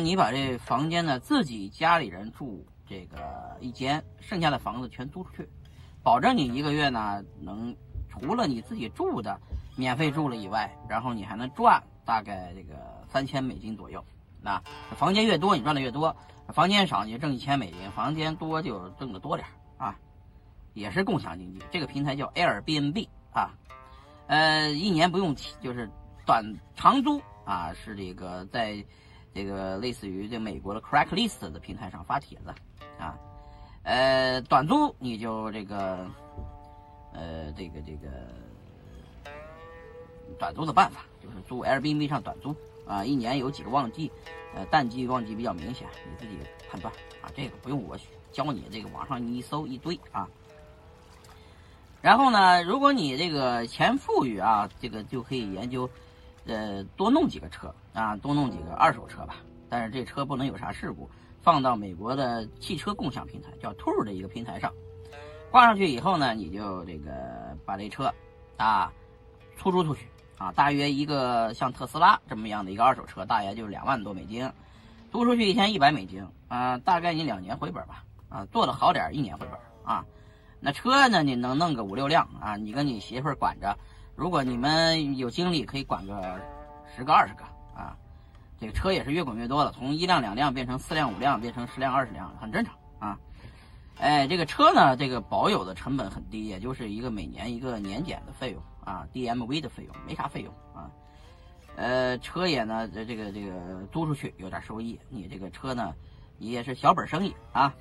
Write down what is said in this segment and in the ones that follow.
你把这房间呢自己家里人住这个一间，剩下的房子全租出去，保证你一个月呢能除了你自己住的免费住了以外，然后你还能赚大概这个三千美金左右。那房间越多，你赚的越多；房间少，你就挣一千美金；房间多就挣的多点啊。也是共享经济，这个平台叫 Airbnb 啊，呃，一年不用提，就是短长租啊，是这个在。这个类似于这美国的 Craigslist 的平台上发帖子，啊，呃，短租你就这个，呃，这个这个短租的办法就是租 Airbnb 上短租啊，一年有几个旺季，呃，淡季旺季比较明显，你自己判断啊，这个不用我教你，这个网上你一搜一堆啊。然后呢，如果你这个钱富裕啊，这个就可以研究。呃，多弄几个车啊，多弄几个二手车吧。但是这车不能有啥事故，放到美国的汽车共享平台叫 t o r 的一个平台上，挂上去以后呢，你就这个把这车啊出租出去啊，大约一个像特斯拉这么样的一个二手车，大约就是两万多美金，租出去一天一百美金啊，大概你两年回本吧啊，做的好点一年回本啊。那车呢，你能弄个五六辆啊，你跟你媳妇管着。如果你们有精力，可以管个十个、二十个啊。这个车也是越滚越多了，从一辆、两辆变成四辆、五辆，变成十辆、二十辆，很正常啊。哎，这个车呢，这个保有的成本很低，也就是一个每年一个年检的费用啊，DMV 的费用，没啥费用啊。呃，车也呢，这这个这个租出去有点收益，你这个车呢，你也是小本生意啊，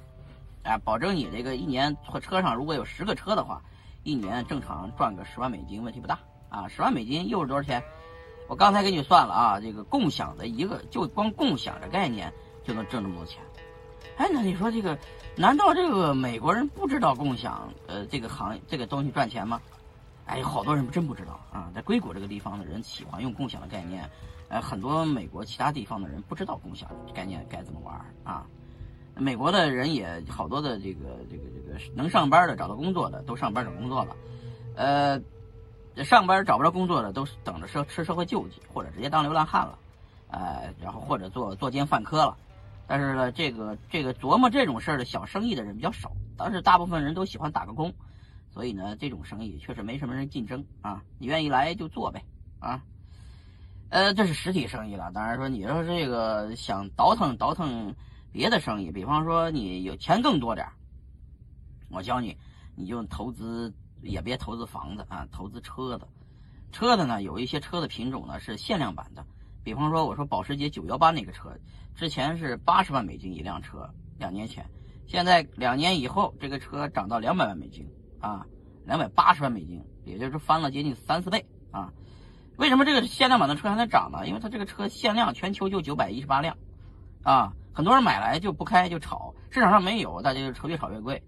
啊，保证你这个一年车上如果有十个车的话。一年正常赚个十万美金问题不大啊，十万美金又是多少钱？我刚才给你算了啊，这个共享的一个就光共享的概念就能挣这么多钱。哎，那你说这个，难道这个美国人不知道共享呃这个行这个东西赚钱吗？哎，好多人真不知道啊，在硅谷这个地方的人喜欢用共享的概念，呃，很多美国其他地方的人不知道共享概念该怎么玩啊。美国的人也好多的这个这个这个能上班的找到工作的都上班找工作了，呃，上班找不着工作的都是等着社吃社会救济或者直接当流浪汉了，呃，然后或者做作奸犯科了。但是呢，这个这个琢磨这种事儿的小生意的人比较少，但是大部分人都喜欢打个工，所以呢，这种生意确实没什么人竞争啊，你愿意来就做呗啊，呃，这是实体生意了。当然说你要是这个想倒腾倒腾。别的生意，比方说你有钱更多点儿我教你，你就投资，也别投资房子啊，投资车子。车子呢，有一些车的品种呢是限量版的，比方说我说保时捷九幺八那个车，之前是八十万美金一辆车，两年前，现在两年以后这个车涨到两百万美金啊，两百八十万美金，也就是翻了接近三四倍啊。为什么这个限量版的车还能涨呢？因为它这个车限量，全球就九百一十八辆啊。很多人买来就不开就炒，市场上没有，大家就车越炒越贵，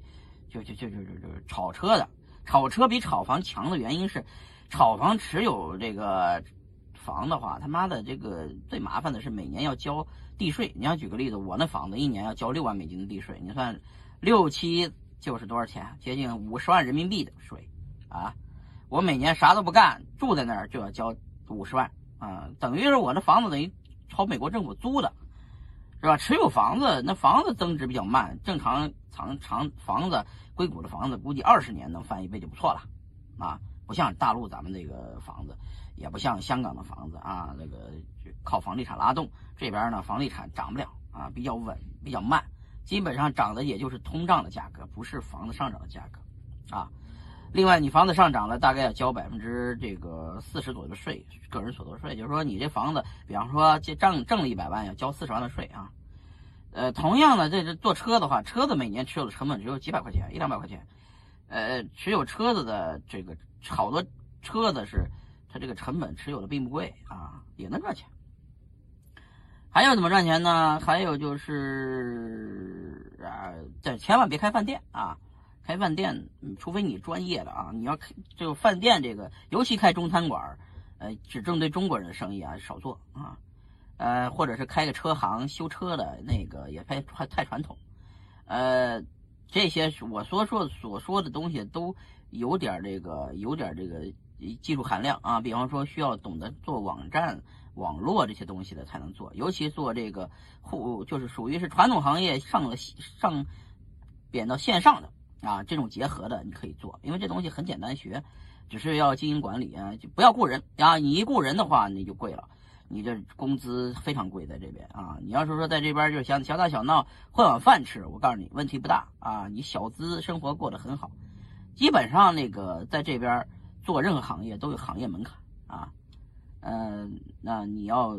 就就就就就就炒车的，炒车比炒房强的原因是，炒房持有这个房的话，他妈的这个最麻烦的是每年要交地税。你要举个例子，我那房子一年要交六万美金的地税，你算六七就是多少钱？接近五十万人民币的税啊！我每年啥都不干，住在那儿就要交五十万啊，等于是我那房子等于朝美国政府租的。是吧？持有房子，那房子增值比较慢，正常长长房子，硅谷的房子估计二十年能翻一倍就不错了，啊，不像大陆咱们这个房子，也不像香港的房子啊，那个靠房地产拉动，这边呢房地产涨不了啊，比较稳，比较慢，基本上涨的也就是通胀的价格，不是房子上涨的价格，啊。另外，你房子上涨了，大概要交百分之这个四十左右的税，个人所得税。就是说，你这房子，比方说这挣挣了一百万，要交四十万的税啊。呃，同样的，这是坐车的话，车子每年持有的成本只有几百块钱，一两百块钱。呃，持有车子的这个好多车子是，它这个成本持有的并不贵啊，也能赚钱。还有怎么赚钱呢？还有就是啊，这千万别开饭店啊。开饭店，除非你专业的啊，你要开就饭店这个，尤其开中餐馆，呃，只针对中国人的生意啊，少做啊，呃，或者是开个车行修车的那个也太太传统，呃，这些我所说所说的东西都有点这个有点这个技术含量啊，比方说需要懂得做网站网络这些东西的才能做，尤其做这个互就是属于是传统行业上了上贬到线上的啊，这种结合的你可以做，因为这东西很简单学，只是要经营管理啊，就不要雇人啊，你一雇人的话你就贵了。你这工资非常贵，在这边啊！你要是说在这边就想小打小闹混碗饭吃，我告诉你问题不大啊！你小资生活过得很好，基本上那个在这边做任何行业都有行业门槛啊。嗯，那你要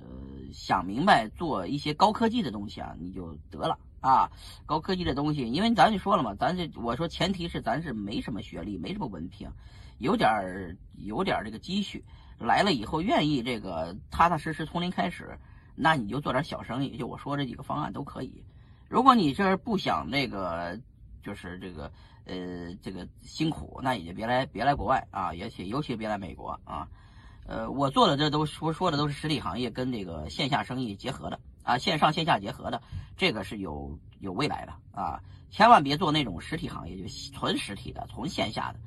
呃想明白做一些高科技的东西啊，你就得了啊！高科技的东西，因为咱就说了嘛，咱这我说前提是咱是没什么学历，没什么文凭，有点儿有点儿这个积蓄。来了以后愿意这个踏踏实实从零开始，那你就做点小生意，就我说这几个方案都可以。如果你这不想那个，就是这个呃这个辛苦，那也就别来别来国外啊，尤其尤其别来美国啊。呃，我做的这都说说的都是实体行业跟这个线下生意结合的啊，线上线下结合的，这个是有有未来的啊。千万别做那种实体行业，就纯实体的，纯线下的，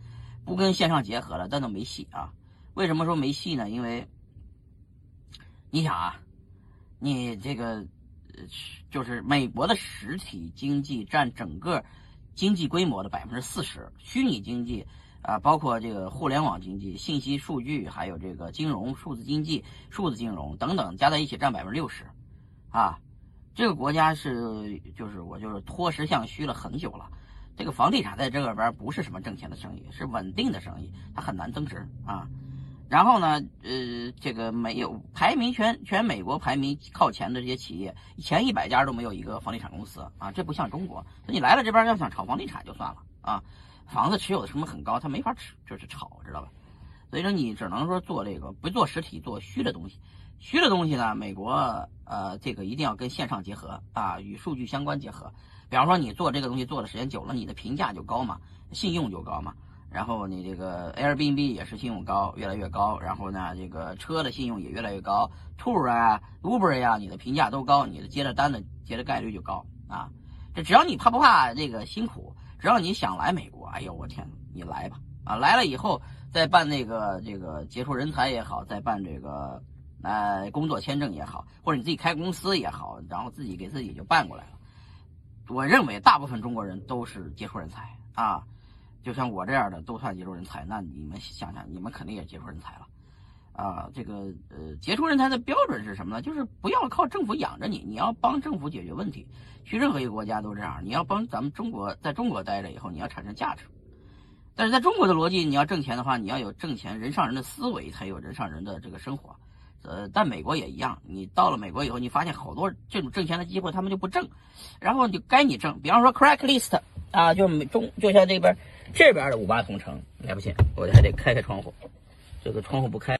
不跟线上结合的，那都没戏啊。为什么说没戏呢？因为你想啊，你这个就是美国的实体经济占整个经济规模的百分之四十，虚拟经济啊，包括这个互联网经济、信息数据，还有这个金融、数字经济、数字金融等等，加在一起占百分之六十，啊，这个国家是就是我就是脱实向虚了很久了。这个房地产在这个边不是什么挣钱的生意，是稳定的生意，它很难增值啊。然后呢，呃，这个没有排名全全美国排名靠前的这些企业，前一百家都没有一个房地产公司啊，这不像中国。你来了这边要想炒房地产就算了啊，房子持有的成本很高，它没法持就是炒，知道吧？所以说你只能说做这个不做实体，做虚的东西。虚的东西呢，美国呃这个一定要跟线上结合啊，与数据相关结合。比方说你做这个东西做的时间久了，你的评价就高嘛，信用就高嘛。然后你这个 Airbnb 也是信用高，越来越高。然后呢，这个车的信用也越来越高，Tour 啊，Uber 呀，你的评价都高，你的接的单的接的概率就高啊。这只要你怕不怕这个辛苦，只要你想来美国，哎呦我天，你来吧啊！来了以后再办那个这个杰出人才也好，再办这个呃工作签证也好，或者你自己开公司也好，然后自己给自己就办过来了。我认为大部分中国人都是杰出人才啊。就像我这样的都算杰出人才，那你们想想，你们肯定也杰出人才了，啊，这个呃，杰出人才的标准是什么呢？就是不要靠政府养着你，你要帮政府解决问题。去任何一个国家都这样，你要帮咱们中国在中国待着以后，你要产生价值。但是在中国的逻辑，你要挣钱的话，你要有挣钱人上人的思维，才有人上人的这个生活。呃，但美国也一样，你到了美国以后，你发现好多这种挣钱的机会他们就不挣，然后就该你挣。比方说 Cracklist 啊，就美中就像这边。这边的五八同城，来不行，我还得开开窗户，这个窗户不开。